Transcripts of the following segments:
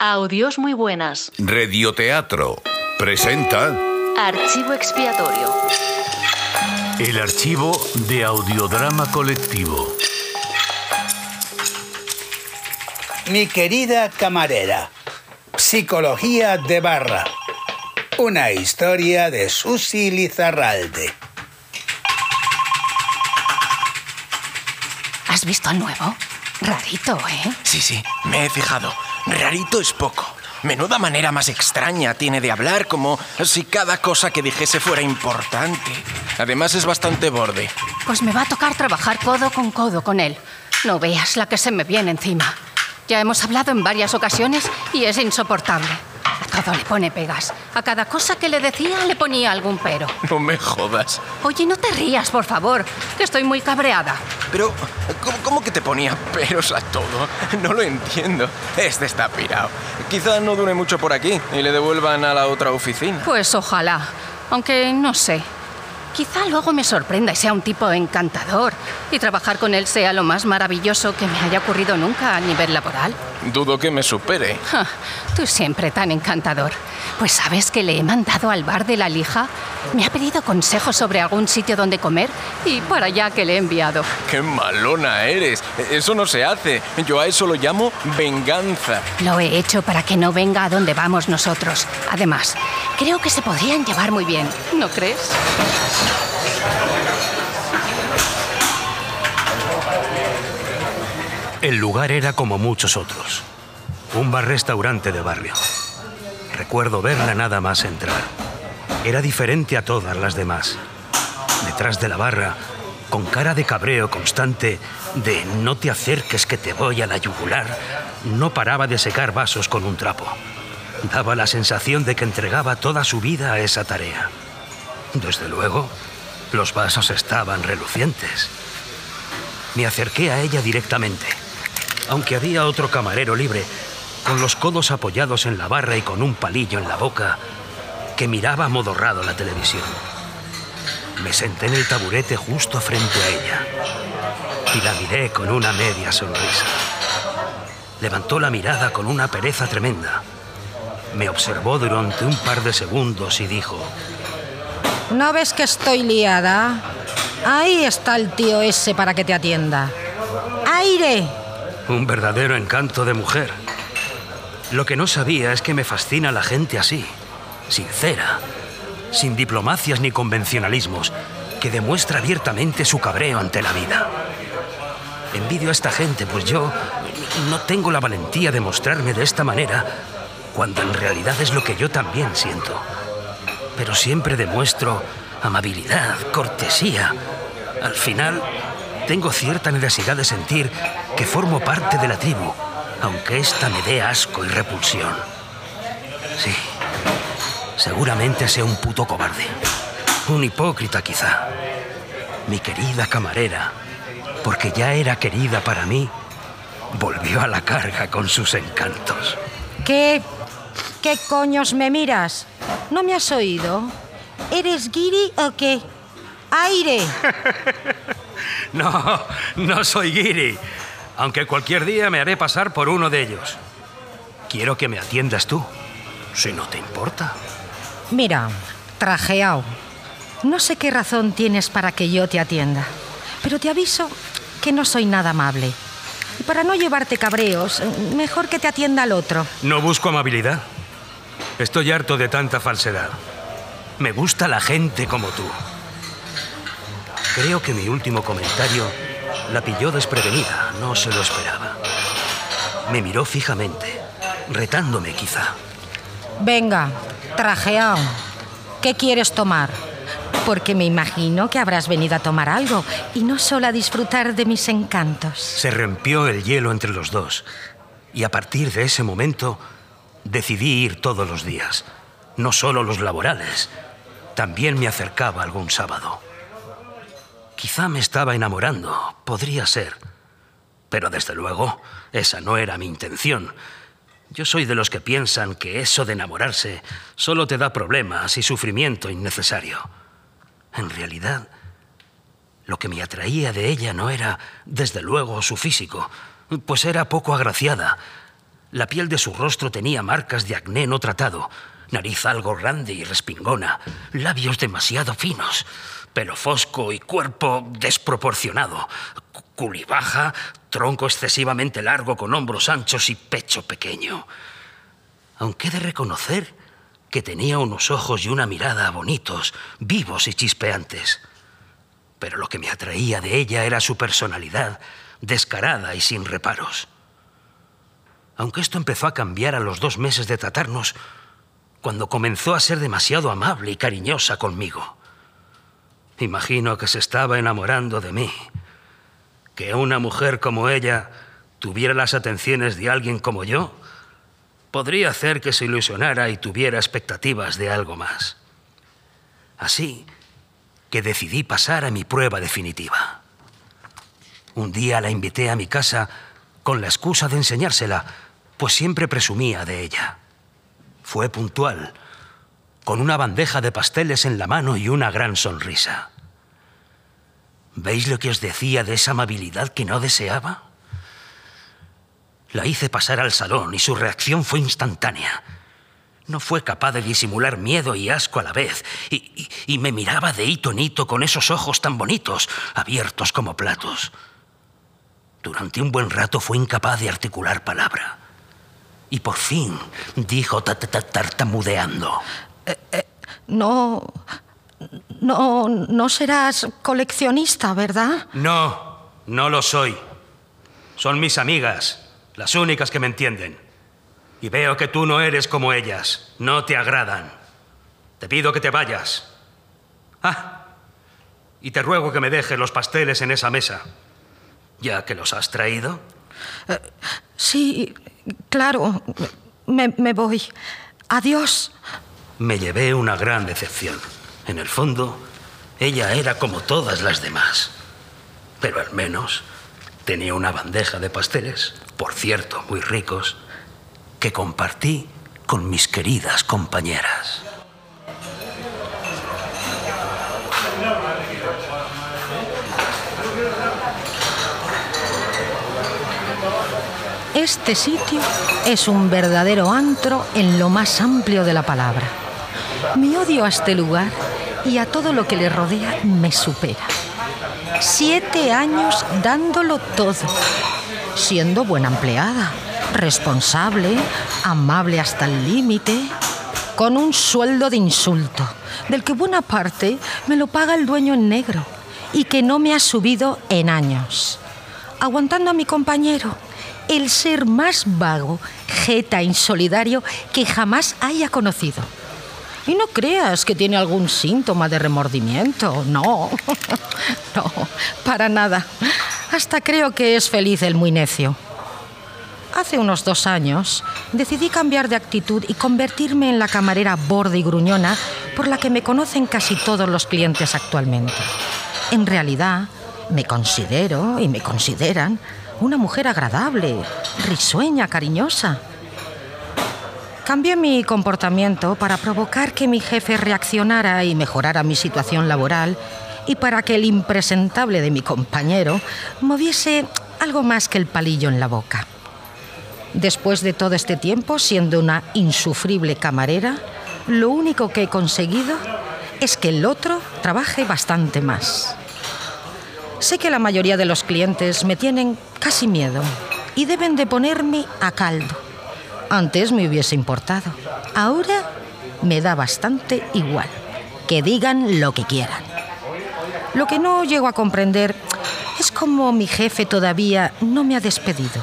Audios muy buenas. Radioteatro presenta Archivo expiatorio. El archivo de audiodrama colectivo. Mi querida camarera. Psicología de barra. Una historia de Susi Lizarralde. ¿Has visto al nuevo? Rarito, ¿eh? Sí, sí, me he fijado. Rarito es poco. Menuda manera más extraña tiene de hablar, como si cada cosa que dijese fuera importante. Además es bastante borde. Pues me va a tocar trabajar codo con codo con él. No veas la que se me viene encima. Ya hemos hablado en varias ocasiones y es insoportable. Todo le pone pegas. A cada cosa que le decía le ponía algún pero. No me jodas. Oye, no te rías, por favor, que estoy muy cabreada. Pero, ¿cómo, cómo que te ponía peros a todo? No lo entiendo. Este está pirado. Quizá no dure mucho por aquí y le devuelvan a la otra oficina. Pues ojalá. Aunque no sé. Quizá luego me sorprenda y sea un tipo encantador y trabajar con él sea lo más maravilloso que me haya ocurrido nunca a nivel laboral. Dudo que me supere. Ja, tú siempre tan encantador. Pues sabes que le he mandado al bar de la lija. Me ha pedido consejos sobre algún sitio donde comer y para allá que le he enviado. ¡Qué malona eres! Eso no se hace. Yo a eso lo llamo venganza. Lo he hecho para que no venga a donde vamos nosotros. Además, creo que se podrían llevar muy bien, ¿no crees? El lugar era como muchos otros. Un bar-restaurante de barrio. Recuerdo verla nada más entrar. Era diferente a todas las demás. Detrás de la barra, con cara de cabreo constante, de no te acerques que te voy a la yugular, no paraba de secar vasos con un trapo. Daba la sensación de que entregaba toda su vida a esa tarea. Desde luego, los vasos estaban relucientes. Me acerqué a ella directamente, aunque había otro camarero libre, con los codos apoyados en la barra y con un palillo en la boca, que miraba amodorrado la televisión. Me senté en el taburete justo frente a ella y la miré con una media sonrisa. Levantó la mirada con una pereza tremenda. Me observó durante un par de segundos y dijo, ¿No ves que estoy liada? Ahí está el tío ese para que te atienda. ¡Aire! Un verdadero encanto de mujer. Lo que no sabía es que me fascina la gente así, sincera, sin diplomacias ni convencionalismos, que demuestra abiertamente su cabreo ante la vida. Envidio a esta gente, pues yo no tengo la valentía de mostrarme de esta manera, cuando en realidad es lo que yo también siento. Pero siempre demuestro amabilidad, cortesía. Al final, tengo cierta necesidad de sentir que formo parte de la tribu, aunque esta me dé asco y repulsión. Sí, seguramente sea un puto cobarde. Un hipócrita quizá. Mi querida camarera, porque ya era querida para mí, volvió a la carga con sus encantos. ¿Qué? ¿Qué coños me miras? ¿No me has oído? ¿Eres guiri o qué? ¡Aire! No, no soy guiri, aunque cualquier día me haré pasar por uno de ellos. Quiero que me atiendas tú, si no te importa. Mira, trajeao. No sé qué razón tienes para que yo te atienda, pero te aviso que no soy nada amable. Y para no llevarte cabreos, mejor que te atienda al otro. No busco amabilidad. Estoy harto de tanta falsedad. Me gusta la gente como tú. Creo que mi último comentario la pilló desprevenida, no se lo esperaba. Me miró fijamente, retándome quizá. Venga, trajeao. ¿Qué quieres tomar? Porque me imagino que habrás venido a tomar algo y no solo a disfrutar de mis encantos. Se rompió el hielo entre los dos y a partir de ese momento decidí ir todos los días, no solo los laborales. También me acercaba algún sábado. Quizá me estaba enamorando, podría ser. Pero desde luego, esa no era mi intención. Yo soy de los que piensan que eso de enamorarse solo te da problemas y sufrimiento innecesario. En realidad, lo que me atraía de ella no era, desde luego, su físico, pues era poco agraciada. La piel de su rostro tenía marcas de acné no tratado, nariz algo grande y respingona, labios demasiado finos, pelo fosco y cuerpo desproporcionado, culibaja, tronco excesivamente largo con hombros anchos y pecho pequeño. Aunque he de reconocer que tenía unos ojos y una mirada bonitos, vivos y chispeantes. Pero lo que me atraía de ella era su personalidad, descarada y sin reparos. Aunque esto empezó a cambiar a los dos meses de tratarnos, cuando comenzó a ser demasiado amable y cariñosa conmigo. Imagino que se estaba enamorando de mí. Que una mujer como ella tuviera las atenciones de alguien como yo podría hacer que se ilusionara y tuviera expectativas de algo más. Así que decidí pasar a mi prueba definitiva. Un día la invité a mi casa con la excusa de enseñársela, pues siempre presumía de ella. Fue puntual, con una bandeja de pasteles en la mano y una gran sonrisa. ¿Veis lo que os decía de esa amabilidad que no deseaba? La hice pasar al salón y su reacción fue instantánea. No fue capaz de disimular miedo y asco a la vez, y, me miraba de hito en hito con esos ojos tan bonitos, abiertos como platos. Durante un buen rato fue incapaz de articular palabra. Y por fin dijo tartamudeando. Eh, eh, no. No. No serás coleccionista, ¿verdad? No, no lo soy. Son mis amigas las únicas que me entienden. Y veo que tú no eres como ellas, no te agradan. Te pido que te vayas. Ah, y te ruego que me dejes los pasteles en esa mesa, ya que los has traído. Eh, sí, claro, me, me voy. Adiós. Me llevé una gran decepción. En el fondo, ella era como todas las demás. Pero al menos tenía una bandeja de pasteles por cierto, muy ricos, que compartí con mis queridas compañeras. Este sitio es un verdadero antro en lo más amplio de la palabra. Mi odio a este lugar y a todo lo que le rodea me supera. Siete años dándolo todo siendo buena empleada, responsable, amable hasta el límite, con un sueldo de insulto, del que buena parte me lo paga el dueño en negro y que no me ha subido en años. Aguantando a mi compañero, el ser más vago, jeta, insolidario que jamás haya conocido. Y no creas que tiene algún síntoma de remordimiento, no, no, para nada. Hasta creo que es feliz el muy necio. Hace unos dos años decidí cambiar de actitud y convertirme en la camarera borde y gruñona por la que me conocen casi todos los clientes actualmente. En realidad, me considero y me consideran una mujer agradable, risueña, cariñosa. Cambié mi comportamiento para provocar que mi jefe reaccionara y mejorara mi situación laboral y para que el impresentable de mi compañero moviese algo más que el palillo en la boca. Después de todo este tiempo siendo una insufrible camarera, lo único que he conseguido es que el otro trabaje bastante más. Sé que la mayoría de los clientes me tienen casi miedo y deben de ponerme a caldo. Antes me hubiese importado. Ahora me da bastante igual. Que digan lo que quieran. Lo que no llego a comprender es cómo mi jefe todavía no me ha despedido.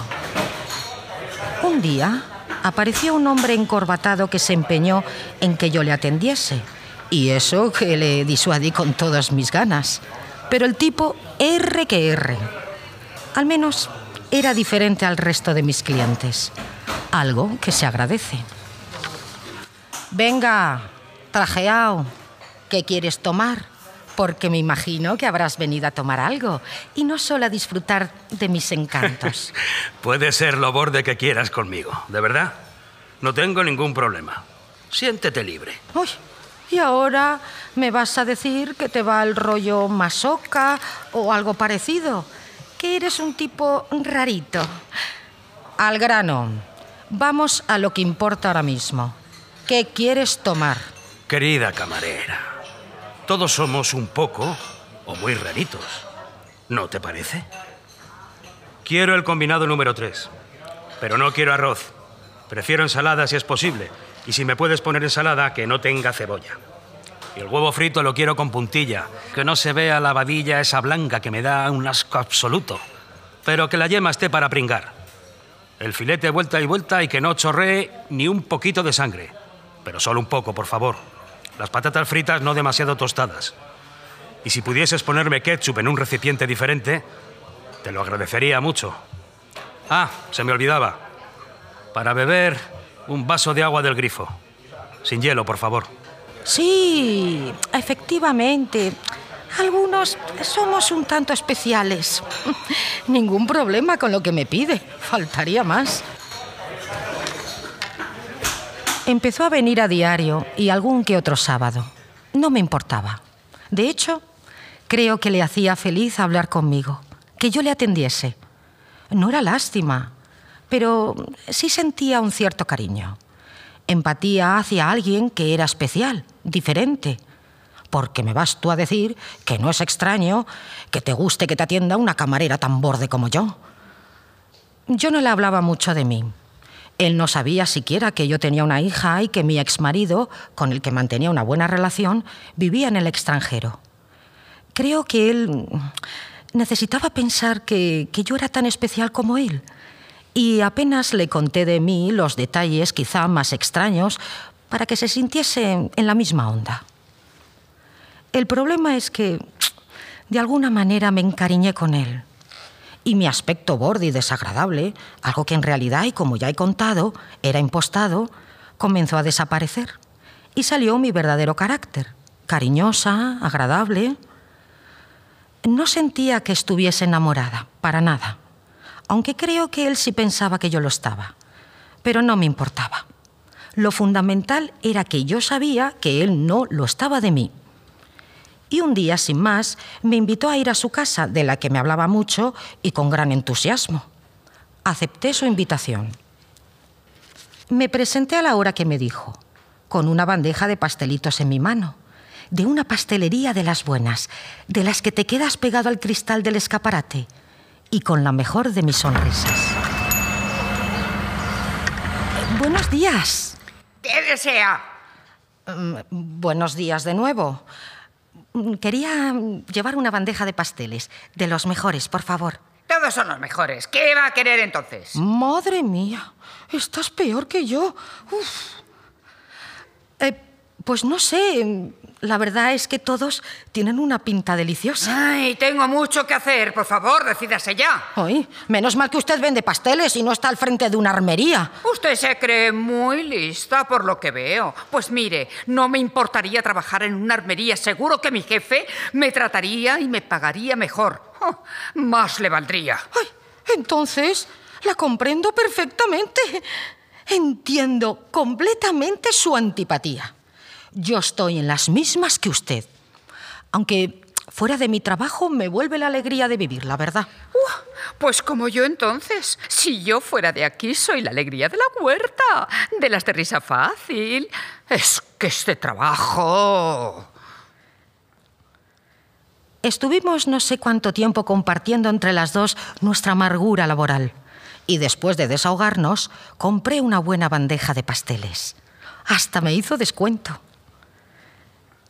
Un día apareció un hombre encorbatado que se empeñó en que yo le atendiese. Y eso que le disuadí con todas mis ganas. Pero el tipo R que R. Al menos era diferente al resto de mis clientes. Algo que se agradece. Venga, trajeao. ¿Qué quieres tomar? porque me imagino que habrás venido a tomar algo y no solo a disfrutar de mis encantos. Puede ser lo borde que quieras conmigo, ¿de verdad? No tengo ningún problema. Siéntete libre. Uy, y ahora me vas a decir que te va el rollo masoca o algo parecido, que eres un tipo rarito. Al grano. Vamos a lo que importa ahora mismo. ¿Qué quieres tomar? Querida camarera, todos somos un poco o muy raritos. ¿No te parece? Quiero el combinado número 3, pero no quiero arroz. Prefiero ensalada si es posible. Y si me puedes poner ensalada, que no tenga cebolla. Y el huevo frito lo quiero con puntilla, que no se vea la vadilla esa blanca que me da un asco absoluto. Pero que la yema esté para pringar. El filete vuelta y vuelta y que no chorree ni un poquito de sangre. Pero solo un poco, por favor. Las patatas fritas no demasiado tostadas. Y si pudieses ponerme ketchup en un recipiente diferente, te lo agradecería mucho. Ah, se me olvidaba. Para beber, un vaso de agua del grifo. Sin hielo, por favor. Sí, efectivamente. Algunos somos un tanto especiales. Ningún problema con lo que me pide. Faltaría más. Empezó a venir a diario y algún que otro sábado. No me importaba. De hecho, creo que le hacía feliz hablar conmigo, que yo le atendiese. No era lástima, pero sí sentía un cierto cariño. Empatía hacia alguien que era especial, diferente. Porque me vas tú a decir que no es extraño que te guste que te atienda una camarera tan borde como yo. Yo no le hablaba mucho de mí. Él no sabía siquiera que yo tenía una hija y que mi exmarido, con el que mantenía una buena relación, vivía en el extranjero. Creo que él necesitaba pensar que, que yo era tan especial como él. Y apenas le conté de mí los detalles quizá más extraños para que se sintiese en la misma onda. El problema es que, de alguna manera, me encariñé con él y mi aspecto borde y desagradable, algo que en realidad, y como ya he contado, era impostado, comenzó a desaparecer y salió mi verdadero carácter, cariñosa, agradable. No sentía que estuviese enamorada, para nada, aunque creo que él sí pensaba que yo lo estaba, pero no me importaba. Lo fundamental era que yo sabía que él no lo estaba de mí y un día, sin más, me invitó a ir a su casa, de la que me hablaba mucho y con gran entusiasmo. Acepté su invitación. Me presenté a la hora que me dijo, con una bandeja de pastelitos en mi mano, de una pastelería de las buenas, de las que te quedas pegado al cristal del escaparate, y con la mejor de mis sonrisas. Buenos días. ¿Qué desea? Mm, buenos días de nuevo. Quería llevar una bandeja de pasteles, de los mejores, por favor. Todos son los mejores. ¿Qué va a querer entonces? Madre mía, estás peor que yo. Uf. Eh, pues no sé, la verdad es que todos tienen una pinta deliciosa. Ay, tengo mucho que hacer. Por favor, decídase ya. Ay, menos mal que usted vende pasteles y no está al frente de una armería. Usted se cree muy lista por lo que veo. Pues mire, no me importaría trabajar en una armería. Seguro que mi jefe me trataría y me pagaría mejor. Oh, más le valdría. Ay, entonces la comprendo perfectamente. Entiendo completamente su antipatía. Yo estoy en las mismas que usted. Aunque fuera de mi trabajo me vuelve la alegría de vivir, la verdad. Uh, pues como yo entonces. Si yo fuera de aquí, soy la alegría de la huerta, de las de risa fácil. Es que este trabajo... Estuvimos no sé cuánto tiempo compartiendo entre las dos nuestra amargura laboral. Y después de desahogarnos, compré una buena bandeja de pasteles. Hasta me hizo descuento.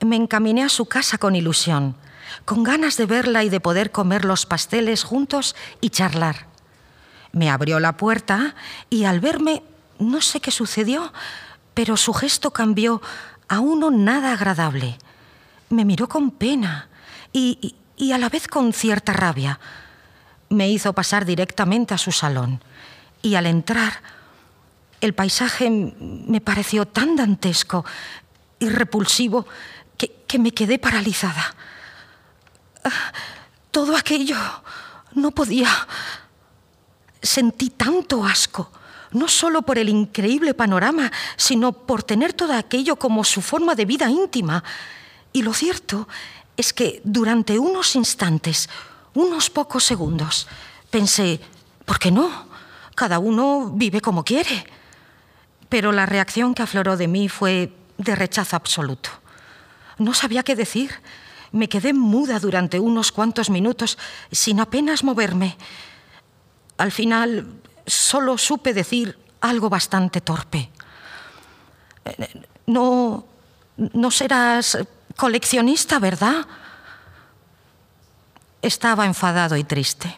Me encaminé a su casa con ilusión, con ganas de verla y de poder comer los pasteles juntos y charlar. Me abrió la puerta y al verme, no sé qué sucedió, pero su gesto cambió a uno nada agradable. Me miró con pena y, y, a la vez con cierta rabia. Me hizo pasar directamente a su salón y al entrar el paisaje me pareció tan dantesco y repulsivo que, me quedé paralizada. Ah, Todo aquello no podía. Sentí tanto asco, no solo por el increíble panorama, sino por tener todo aquello como su forma de vida íntima. Y lo cierto es que durante unos instantes, unos pocos segundos, pensé, ¿por qué no? Cada uno vive como quiere. pero la reacción que afloró de mí fue de rechazo absoluto. No sabía qué decir. Me quedé muda durante unos cuantos minutos, sin apenas moverme. Al final, solo supe decir algo bastante torpe. No, no serás coleccionista, ¿verdad? Estaba enfadado y triste.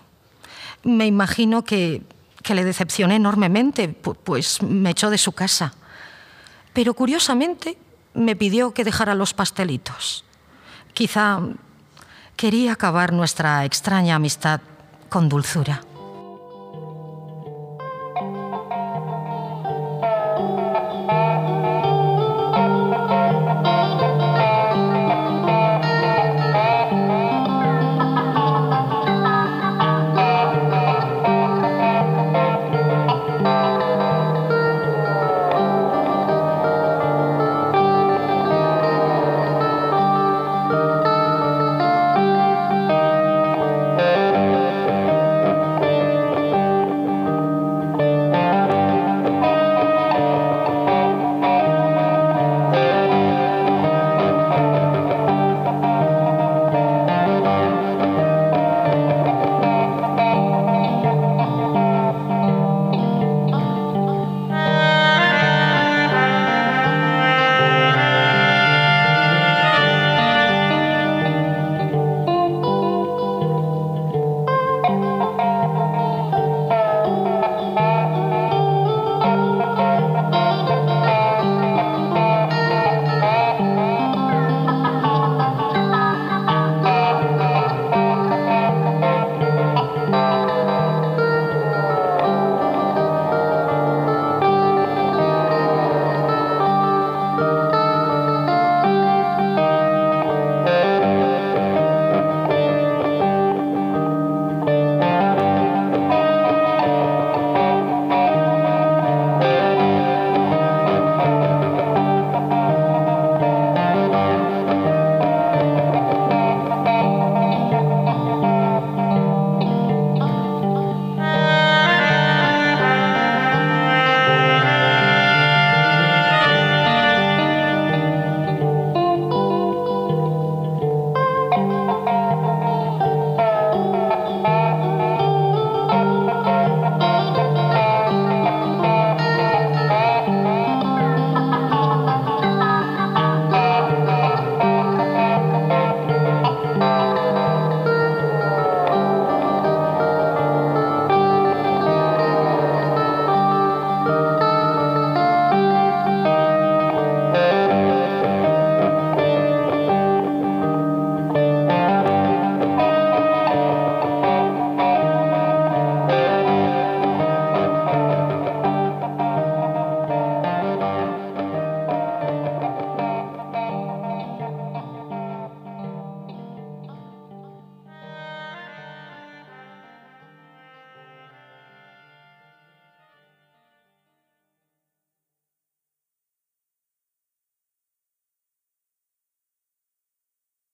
Me imagino que, que le decepcioné enormemente, pues me echó de su casa. Pero curiosamente me pidió que dejara los pastelitos. Quizá quería acabar nuestra extraña amistad con dulzura.